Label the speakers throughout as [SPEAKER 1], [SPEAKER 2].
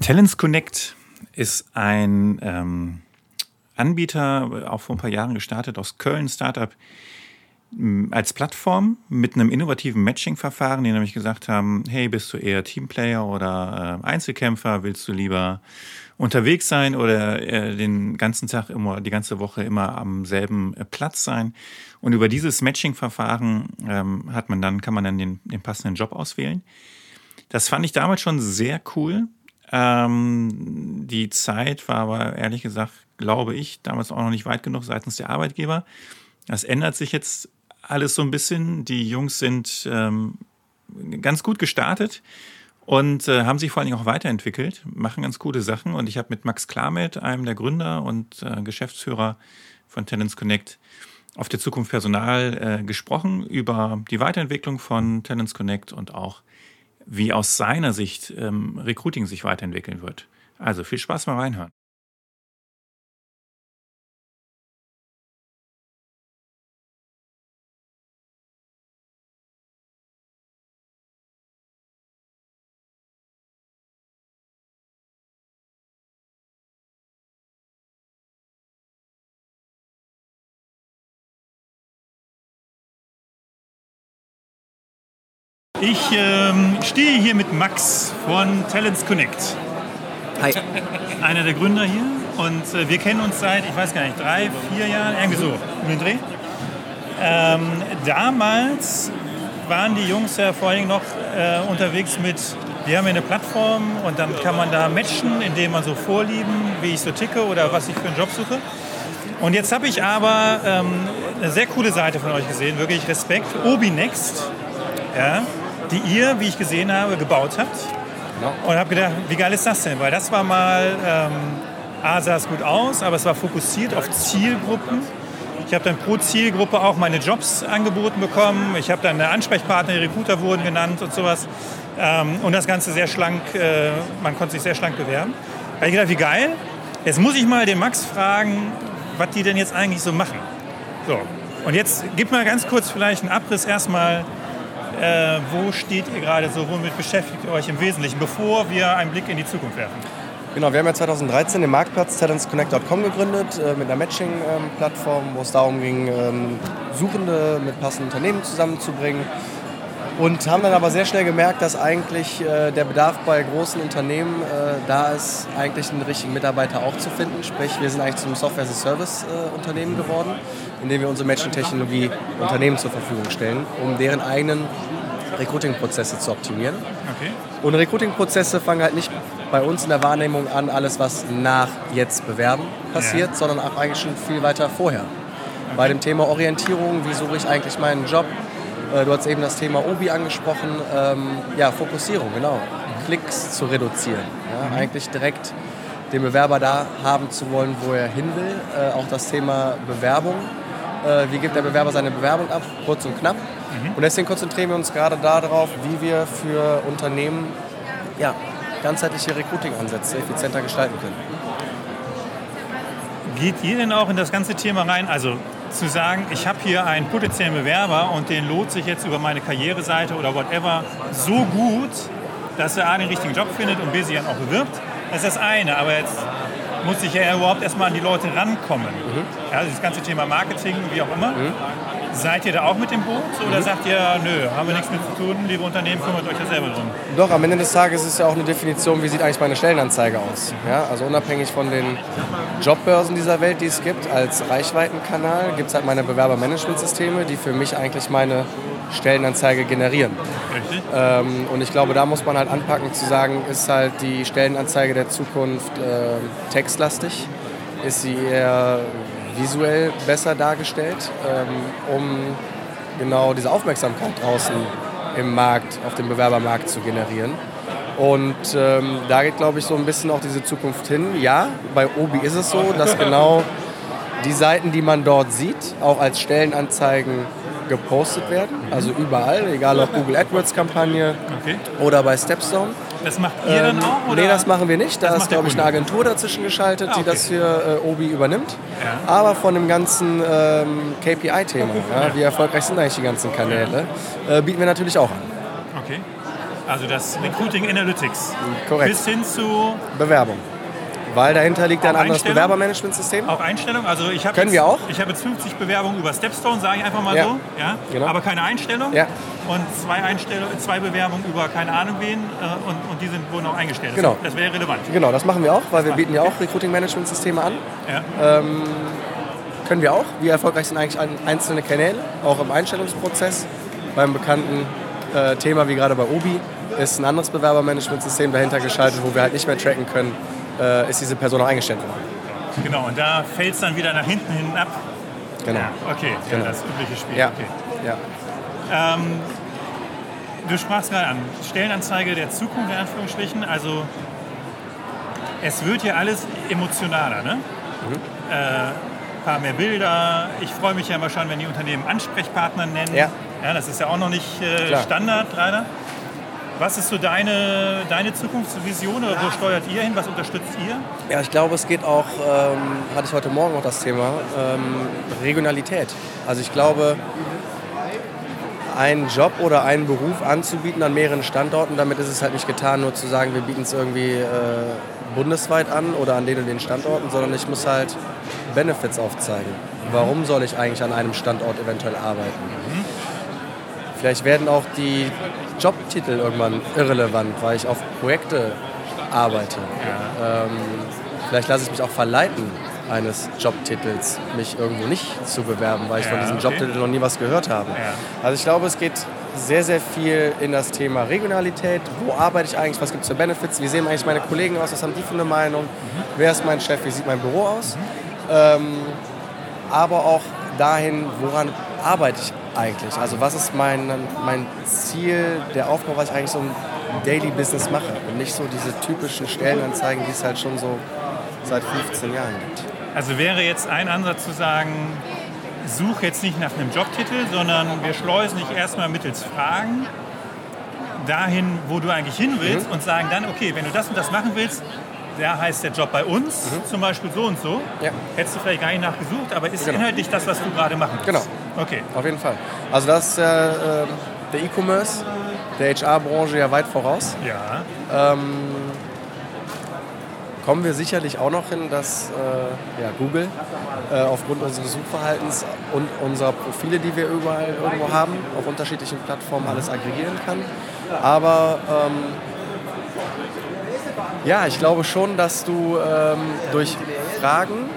[SPEAKER 1] Talents Connect ist ein ähm, Anbieter, auch vor ein paar Jahren gestartet aus Köln, Startup, als Plattform mit einem innovativen Matching-Verfahren, die nämlich gesagt haben, hey, bist du eher Teamplayer oder äh, Einzelkämpfer, willst du lieber unterwegs sein oder äh, den ganzen Tag immer, die ganze Woche immer am selben äh, Platz sein. Und über dieses Matching-Verfahren ähm, hat man dann, kann man dann den, den passenden Job auswählen. Das fand ich damals schon sehr cool. Ähm, die Zeit war aber ehrlich gesagt, glaube ich, damals auch noch nicht weit genug seitens der Arbeitgeber. Das ändert sich jetzt alles so ein bisschen. Die Jungs sind ähm, ganz gut gestartet und äh, haben sich vor allen Dingen auch weiterentwickelt, machen ganz gute Sachen. Und ich habe mit Max Klarmet, einem der Gründer und äh, Geschäftsführer von Tenants Connect, auf der Zukunft Personal äh, gesprochen über die Weiterentwicklung von Tenants Connect und auch, wie aus seiner Sicht ähm, Recruiting sich weiterentwickeln wird. Also viel Spaß mal reinhören. Ich ähm, stehe hier mit Max von Talents Connect.
[SPEAKER 2] Hi.
[SPEAKER 1] Einer der Gründer hier. Und äh, wir kennen uns seit, ich weiß gar nicht, drei, vier Jahren, irgendwie so, um den Dreh. Ähm, damals waren die Jungs ja vor allem noch äh, unterwegs mit, wir haben hier eine Plattform und dann kann man da matchen, indem man so vorlieben, wie ich so ticke oder was ich für einen Job suche. Und jetzt habe ich aber ähm, eine sehr coole Seite von euch gesehen, wirklich Respekt, Obi Next. Ja, die ihr, wie ich gesehen habe, gebaut habt. Ja. Und habe gedacht, wie geil ist das denn? Weil das war mal, ähm, A sah es gut aus, aber es war fokussiert auf Zielgruppen. Ich habe dann pro Zielgruppe auch meine Jobs angeboten bekommen. Ich habe dann eine Ansprechpartner, die Recruiter wurden genannt und sowas. Ähm, und das Ganze sehr schlank, äh, man konnte sich sehr schlank bewerben. Da habe ich gedacht, wie geil. Jetzt muss ich mal den Max fragen, was die denn jetzt eigentlich so machen. So, und jetzt gib mal ganz kurz vielleicht einen Abriss erstmal äh, wo steht ihr gerade so? Womit beschäftigt ihr euch im Wesentlichen, bevor wir einen Blick in die Zukunft werfen?
[SPEAKER 2] Genau, wir haben ja 2013 den Marktplatz talentsconnect.com gegründet äh, mit einer Matching-Plattform, wo es darum ging, ähm, Suchende mit passenden Unternehmen zusammenzubringen. Und haben dann aber sehr schnell gemerkt, dass eigentlich äh, der Bedarf bei großen Unternehmen äh, da ist, eigentlich einen richtigen Mitarbeiter auch zu finden. Sprich, wir sind eigentlich zu einem Software-as-a-Service-Unternehmen geworden indem wir unsere Matching-Technologie Unternehmen zur Verfügung stellen, um deren eigenen Recruiting-Prozesse zu optimieren. Okay. Und Recruiting-Prozesse fangen halt nicht bei uns in der Wahrnehmung an, alles was nach jetzt bewerben passiert, ja. sondern auch eigentlich schon viel weiter vorher. Okay. Bei dem Thema Orientierung, wie suche ich eigentlich meinen Job? Äh, du hast eben das Thema Obi angesprochen. Ähm, ja, Fokussierung, genau. Klicks zu reduzieren. Ja, mhm. Eigentlich direkt den Bewerber da haben zu wollen, wo er hin will. Äh, auch das Thema Bewerbung äh, wie gibt der Bewerber seine Bewerbung ab, kurz und knapp. Mhm. Und deswegen konzentrieren wir uns gerade darauf, wie wir für Unternehmen ja, ganzheitliche Recruiting-Ansätze effizienter gestalten können.
[SPEAKER 1] Geht ihr denn auch in das ganze Thema rein? Also zu sagen, ich habe hier einen potenziellen Bewerber und den lohnt sich jetzt über meine Karriereseite oder whatever so gut, dass er A, den richtigen Job findet und B, sich dann auch bewirbt. Das ist das eine. Aber jetzt muss ich ja überhaupt erstmal an die Leute rankommen. Mhm. Ja, das ganze Thema Marketing, wie auch immer. Mhm. Seid ihr da auch mit dem Boot oder mhm. sagt ihr, nö, haben wir nichts mit zu tun, liebe Unternehmen, kümmert euch da selber drum?
[SPEAKER 2] Doch, am Ende des Tages ist es ja auch eine Definition, wie sieht eigentlich meine Stellenanzeige aus. Ja, also unabhängig von den Jobbörsen dieser Welt, die es gibt, als Reichweitenkanal gibt es halt meine Bewerbermanagementsysteme, die für mich eigentlich meine Stellenanzeige generieren. Ähm, und ich glaube, da muss man halt anpacken zu sagen, ist halt die Stellenanzeige der Zukunft äh, textlastig? Ist sie eher visuell besser dargestellt, ähm, um genau diese Aufmerksamkeit draußen im Markt, auf dem Bewerbermarkt zu generieren? Und ähm, da geht, glaube ich, so ein bisschen auch diese Zukunft hin. Ja, bei Obi ist es so, dass genau die Seiten, die man dort sieht, auch als Stellenanzeigen gepostet werden. Also überall, egal ob Google AdWords-Kampagne okay. oder bei Stepstone.
[SPEAKER 1] Das macht ihr ähm, dann auch? Oder?
[SPEAKER 2] Nee, das machen wir nicht. Da ist, glaube ich, eine Agentur dazwischen geschaltet, ah, okay. die das für äh, Obi übernimmt. Ja. Aber von dem ganzen ähm, KPI-Thema, ja, wie erfolgreich sind eigentlich die ganzen Kanäle, äh, bieten wir natürlich auch an.
[SPEAKER 1] Okay. Also das Recruiting Analytics.
[SPEAKER 2] Korrekt.
[SPEAKER 1] Bis hin zu
[SPEAKER 2] Bewerbung. Weil dahinter liegt ja ein anderes? Bewerbermanagementsystem.
[SPEAKER 1] auch Einstellung. Also ich habe
[SPEAKER 2] Können
[SPEAKER 1] jetzt,
[SPEAKER 2] wir auch?
[SPEAKER 1] Ich habe jetzt 50 Bewerbungen über Stepstone, sage ich einfach mal
[SPEAKER 2] Ja.
[SPEAKER 1] so. Ja?
[SPEAKER 2] Genau.
[SPEAKER 1] Aber keine Einstellung.
[SPEAKER 2] Ja.
[SPEAKER 1] Und zwei, Einstellung, zwei Bewerbungen über keine Ahnung wen äh, und, und die sind, wurden auch eingestellt. Das-
[SPEAKER 2] Genau.
[SPEAKER 1] Das wäre relevant.
[SPEAKER 2] Genau, das machen wir auch, weil wir bieten ja auch Recruiting-Management-Systeme an.
[SPEAKER 1] Ja.
[SPEAKER 2] Können wir auch. Wie erfolgreich sind eigentlich ein- einzelne Kanäle, auch im Einstellungsprozess. Beim bekannten äh, Thema wie gerade bei Obi ist ein anderes Bewerbermanagementsystem dahinter geschaltet, wo wir halt nicht mehr tracken können, äh, ist diese Person auch eingestellt worden.
[SPEAKER 1] Genau, und da fällt es dann wieder nach hinten hin ab.
[SPEAKER 2] Genau.
[SPEAKER 1] Ja, okay,
[SPEAKER 2] Genau.
[SPEAKER 1] ja, das übliche Spiel.
[SPEAKER 2] Ja.
[SPEAKER 1] Okay.
[SPEAKER 2] ja.
[SPEAKER 1] Du sprachst gerade an, Stellenanzeige der Zukunft in Anführungsstrichen. Also es wird hier alles emotionaler, ne?
[SPEAKER 2] Mhm.
[SPEAKER 1] Äh, paar mehr Bilder. Ich freue mich ja immer schon, wenn die Unternehmen Ansprechpartner nennen.
[SPEAKER 2] Ja.
[SPEAKER 1] ja das ist ja auch noch nicht äh. Standard leider. Was ist so deine, deine Zukunftsvision oder wo steuert ihr hin? Was unterstützt ihr?
[SPEAKER 2] Ja, ich glaube, es geht auch, ähm, hatte ich heute Morgen auch das Thema, ähm, Regionalität. Also ich glaube, einen Job oder einen Beruf anzubieten an mehreren Standorten, damit ist es halt nicht getan, nur zu sagen, wir bieten es irgendwie äh, bundesweit an oder an den und den Standorten, sondern ich muss halt Benefits aufzeigen. Warum soll ich eigentlich an einem Standort eventuell arbeiten? Vielleicht werden auch die Jobtitel irgendwann irrelevant, weil ich auf Projekte arbeite. Ähm, vielleicht lasse ich mich auch verleiten, eines Jobtitels mich irgendwo nicht zu bewerben, weil ich
[SPEAKER 1] Ja,
[SPEAKER 2] von diesem
[SPEAKER 1] okay.
[SPEAKER 2] Jobtitel noch nie was gehört habe.
[SPEAKER 1] Ja.
[SPEAKER 2] Also ich glaube, es geht sehr, sehr viel in das Thema Regionalität. Wo arbeite ich eigentlich? Was gibt es für Benefits? Wie sehen eigentlich meine Kollegen aus? Was haben die für eine Meinung? Wer ist mein Chef? Wie sieht mein Büro aus? Ähm, aber auch dahin, woran arbeite ich eigentlich? Also was ist mein, mein Ziel, der Aufbau, was ich eigentlich so im Daily Business mache und nicht so diese typischen Stellenanzeigen, die es halt schon so seit 15 Jahren gibt.
[SPEAKER 1] Also wäre jetzt ein Ansatz zu sagen, such jetzt nicht nach einem Jobtitel, sondern wir schleusen dich erstmal mittels Fragen dahin, wo du eigentlich hin willst und sagen dann, okay, wenn du das und das machen willst, da heißt der Job bei uns zum Beispiel so und so.
[SPEAKER 2] Ja.
[SPEAKER 1] Hättest du vielleicht gar nicht nachgesucht, aber ist
[SPEAKER 2] Genau.
[SPEAKER 1] inhaltlich das, was du gerade machen willst.
[SPEAKER 2] Genau.
[SPEAKER 1] Okay.
[SPEAKER 2] Auf jeden Fall. Also das ist äh, der E-Commerce, der HR-Branche ja weit voraus.
[SPEAKER 1] Ja.
[SPEAKER 2] kommen wir sicherlich auch noch hin, dass äh, ja, Google äh, aufgrund unseres Suchverhaltens und unserer Profile, die wir überall irgendwo haben, auf unterschiedlichen Plattformen alles aggregieren kann. Aber ähm, ja, ich glaube schon, dass du ähm, durch Fragen,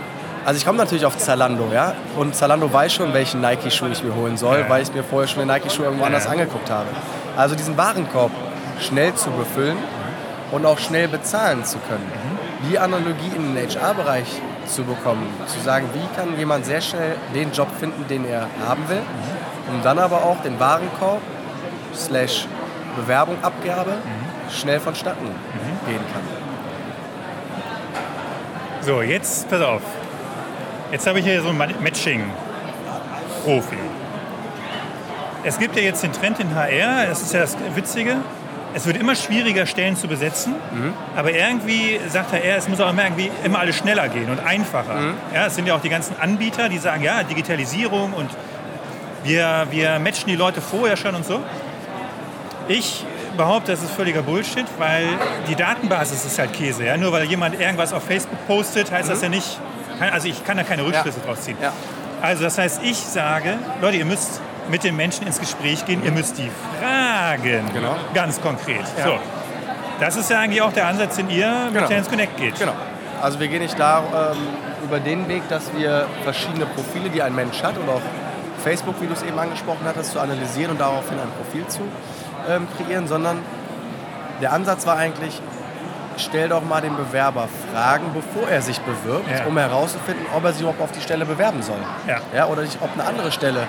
[SPEAKER 2] also ich komme natürlich auf Zalando, ja, und Zalando weiß schon, welchen Nike-Schuh ich mir holen soll, weil ich mir vorher schon den Nike-Schuh irgendwo anders angeguckt habe. Also diesen Warenkorb schnell zu befüllen und auch schnell bezahlen zu können. Die Analogie in den HR-Bereich zu bekommen, zu sagen, wie kann jemand sehr schnell den Job finden, den er haben will, um dann aber auch den Warenkorb slash Bewerbung, Abgabe schnell vonstatten gehen kann.
[SPEAKER 1] So, jetzt pass auf. Jetzt habe ich hier so einen Matching-Profi. Es gibt ja jetzt den Trend in HR, das ist ja das Witzige. Es wird immer schwieriger, Stellen zu besetzen. Aber irgendwie sagt HR, es muss auch immer irgendwie immer alles schneller gehen und einfacher. Ja, es sind ja auch die ganzen Anbieter, die sagen, ja, Digitalisierung und wir, wir matchen die Leute vorher schon und so. Ich behaupte, das ist völliger Bullshit, weil die Datenbasis ist halt Käse. Ja? Nur weil jemand irgendwas auf Facebook postet, heißt das ja nicht, also ich kann da keine Rückschlüsse draus ziehen.
[SPEAKER 2] Ja.
[SPEAKER 1] Also das heißt, ich sage, Leute, ihr müsst mit den Menschen ins Gespräch gehen, ihr müsst die fragen.
[SPEAKER 2] Genau.
[SPEAKER 1] Ganz konkret.
[SPEAKER 2] Ja.
[SPEAKER 1] So. Das ist ja eigentlich auch der Ansatz, den ihr mit
[SPEAKER 2] Genau.
[SPEAKER 1] Tennis Connect geht.
[SPEAKER 2] Genau. Also wir gehen nicht da ähm, über den Weg, dass wir verschiedene Profile, die ein Mensch hat oder auch Facebook, wie du es eben angesprochen hattest, zu analysieren und daraufhin ein Profil zu ähm, kreieren, sondern der Ansatz war eigentlich, stell doch mal den Bewerber Fragen, bevor er sich bewirbt,
[SPEAKER 1] Ja.
[SPEAKER 2] um herauszufinden, ob er sich überhaupt auf die Stelle bewerben soll.
[SPEAKER 1] Ja.
[SPEAKER 2] Ja, oder nicht, ob eine andere Stelle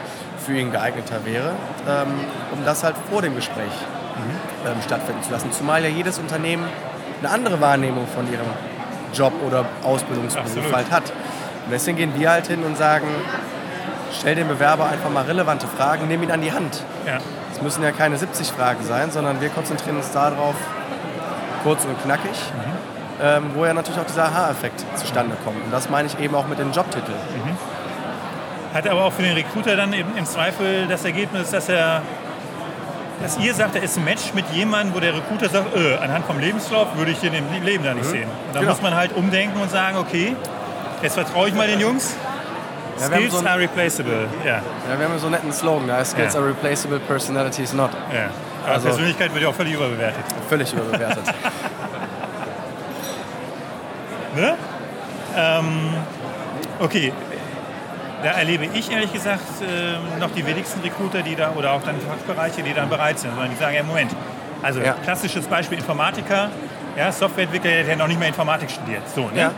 [SPEAKER 2] für ihn geeigneter wäre, ähm, um das halt vor dem Gespräch ähm, stattfinden zu lassen. Zumal ja jedes Unternehmen eine andere Wahrnehmung von ihrem Job oder Ausbildungsberuf
[SPEAKER 1] Absolut.
[SPEAKER 2] halt hat. Und deswegen gehen wir halt hin und sagen, stell dem Bewerber einfach mal relevante Fragen, nimm ihn an die Hand.
[SPEAKER 1] Ja.
[SPEAKER 2] Es müssen ja keine 70 Fragen sein, sondern wir konzentrieren uns darauf, kurz und knackig, ähm, wo ja natürlich auch dieser Aha-Effekt zustande kommt. Und das meine ich eben auch mit den Jobtiteln.
[SPEAKER 1] Hat aber auch für den Recruiter dann eben im Zweifel das Ergebnis, dass er dass ihr sagt, da ist ein Match mit jemandem, wo der Recruiter sagt, äh, anhand vom Lebenslauf würde ich den im Leben da nicht
[SPEAKER 2] Mhm.
[SPEAKER 1] sehen. Und dann
[SPEAKER 2] Genau.
[SPEAKER 1] muss man halt umdenken und sagen, okay, jetzt vertraue ich mal den Jungs.
[SPEAKER 2] Ja,
[SPEAKER 1] Skills
[SPEAKER 2] so
[SPEAKER 1] are replaceable. Ja,
[SPEAKER 2] Ja, wir haben so einen netten Slogan, da Skills
[SPEAKER 1] Ja.
[SPEAKER 2] are replaceable, personalities not.
[SPEAKER 1] ja. Aber
[SPEAKER 2] Also-
[SPEAKER 1] Persönlichkeit wird ja auch völlig überbewertet.
[SPEAKER 2] Völlig überbewertet.
[SPEAKER 1] Ne? Ähm, okay. Da erlebe ich ehrlich gesagt ähm, noch die wenigsten Recruiter, die da oder auch dann Fachbereiche, die dann bereit sind, sondern die sagen, ja Moment, also
[SPEAKER 2] Ja.
[SPEAKER 1] klassisches Beispiel Informatiker, ja, Softwareentwickler, der hat noch nicht mal Informatik studiert, so, ne?
[SPEAKER 2] Ja.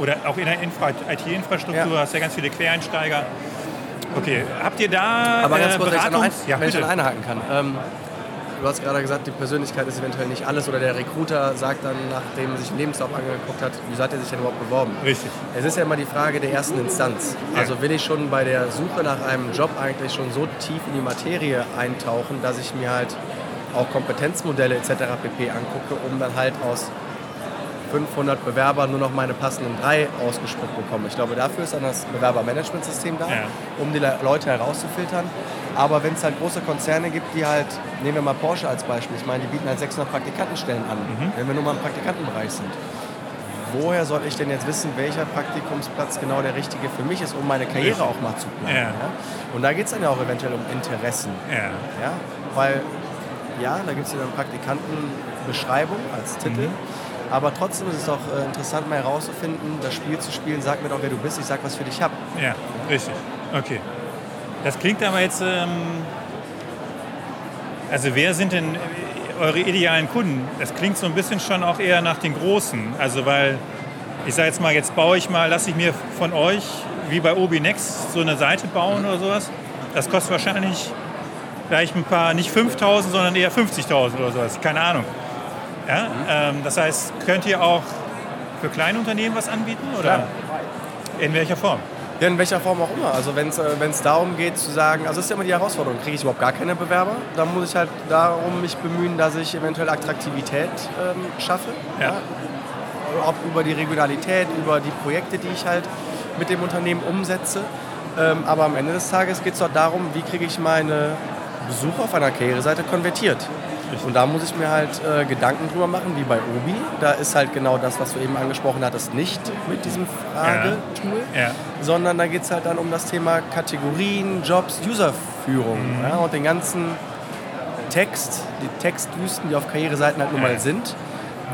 [SPEAKER 1] Oder auch in der Infra IT-Infrastruktur
[SPEAKER 2] Ja.
[SPEAKER 1] hast du ja ganz viele Quereinsteiger. Okay, habt ihr da
[SPEAKER 2] Aber ganz
[SPEAKER 1] äh,
[SPEAKER 2] kurz, wenn ich da noch ein,
[SPEAKER 1] ja,
[SPEAKER 2] wenn ich
[SPEAKER 1] bitte.
[SPEAKER 2] dann einhaken kann. Ähm, du hast gerade gesagt, die Persönlichkeit ist eventuell nicht alles oder der Recruiter sagt dann, nachdem er sich den Lebenslauf angeguckt hat, wieso hat er sich denn überhaupt beworben?
[SPEAKER 1] Richtig.
[SPEAKER 2] Es ist ja immer die Frage der ersten Instanz.
[SPEAKER 1] Ja.
[SPEAKER 2] Also will ich schon bei der Suche nach einem Job eigentlich schon so tief in die Materie eintauchen, dass ich mir halt auch Kompetenzmodelle etc. pp. angucke, um dann halt aus 500 Bewerbern nur noch meine passenden drei ausgespuckt bekomme. Ich glaube, dafür ist dann das Bewerbermanagementsystem da,
[SPEAKER 1] Ja.
[SPEAKER 2] um die Le- Leute herauszufiltern. Aber wenn es halt große Konzerne gibt, die halt, nehmen wir mal Porsche als Beispiel, ich meine, die bieten halt 600 Praktikantenstellen an,
[SPEAKER 1] Mhm.
[SPEAKER 2] wenn wir nur mal im Praktikantenbereich sind woher soll ich denn jetzt wissen, welcher Praktikumsplatz genau der richtige für mich ist, um meine Karriere auch mal zu planen?
[SPEAKER 1] Ja.
[SPEAKER 2] Ja. Und da geht es dann ja auch eventuell um Interessen.
[SPEAKER 1] Ja.
[SPEAKER 2] Ja? Weil, ja, da gibt es ja dann Praktikantenbeschreibung als Titel. Aber trotzdem ist es auch äh, interessant, mal herauszufinden, das Spiel zu spielen, sag mir doch, wer du bist, ich sag, was für dich hab.
[SPEAKER 1] Ja, richtig. Okay. Das klingt aber jetzt. Ähm, also, wer sind denn äh, eure idealen Kunden? Das klingt so ein bisschen schon auch eher nach den Großen. Also, weil ich sage jetzt mal, jetzt baue ich mal, lasse ich mir von euch wie bei Obi Next so eine Seite bauen oder sowas. Das kostet wahrscheinlich vielleicht ein paar, nicht 5000, sondern eher 50.000 oder sowas. Keine Ahnung. Ja? Ähm, das heißt, könnt ihr auch für kleine Unternehmen was anbieten? Oder
[SPEAKER 2] Klar.
[SPEAKER 1] in welcher Form?
[SPEAKER 2] Ja, in welcher Form auch immer. Also wenn es äh, darum geht zu sagen, also das ist ja immer die Herausforderung, kriege ich überhaupt gar keine Bewerber? Dann muss ich halt darum mich bemühen, dass ich eventuell Attraktivität ähm, schaffe.
[SPEAKER 1] Ja.
[SPEAKER 2] Ob über die Regionalität, über die Projekte, die ich halt mit dem Unternehmen umsetze. Ähm, aber am Ende des Tages geht es dort darum, wie kriege ich meine Besucher auf einer Karriereseite konvertiert. Und da muss ich mir halt äh, Gedanken drüber machen, wie bei Obi. Da ist halt genau das, was du eben angesprochen hattest, nicht mit diesem Fragetool
[SPEAKER 1] Ja.
[SPEAKER 2] sondern da geht es halt dann um das Thema Kategorien, Jobs, Userführung ja, und den ganzen Text, die Textwüsten, die auf Karriereseiten halt nun
[SPEAKER 1] Ja.
[SPEAKER 2] mal sind,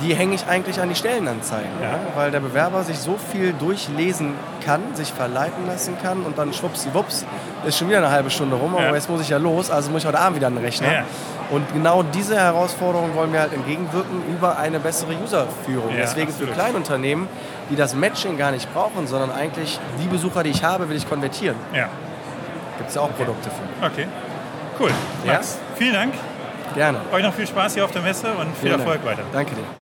[SPEAKER 2] die hänge ich eigentlich an die Stellenanzeigen,
[SPEAKER 1] Ja.
[SPEAKER 2] ja. weil der Bewerber sich so viel durchlesen kann, sich verleiten lassen kann und dann schwuppsiwupps ist schon wieder eine halbe Stunde rum,
[SPEAKER 1] Ja.
[SPEAKER 2] aber jetzt muss ich ja los, also muss ich heute Abend wieder den Rechner.
[SPEAKER 1] Ja.
[SPEAKER 2] Und genau diese Herausforderung wollen wir halt entgegenwirken über eine bessere Userführung.
[SPEAKER 1] Ja,
[SPEAKER 2] Deswegen
[SPEAKER 1] absolut.
[SPEAKER 2] für Kleinunternehmen, die das Matching gar nicht brauchen, sondern eigentlich die Besucher, die ich habe, will ich konvertieren.
[SPEAKER 1] Ja,
[SPEAKER 2] Gibt es ja auch Produkte für.
[SPEAKER 1] okay. Cool.
[SPEAKER 2] Ja?
[SPEAKER 1] Max, vielen Dank.
[SPEAKER 2] Gerne.
[SPEAKER 1] Euch noch viel Spaß hier auf der Messe und viel
[SPEAKER 2] Vielen
[SPEAKER 1] Erfolg
[SPEAKER 2] Dank.
[SPEAKER 1] weiter.
[SPEAKER 2] Danke dir.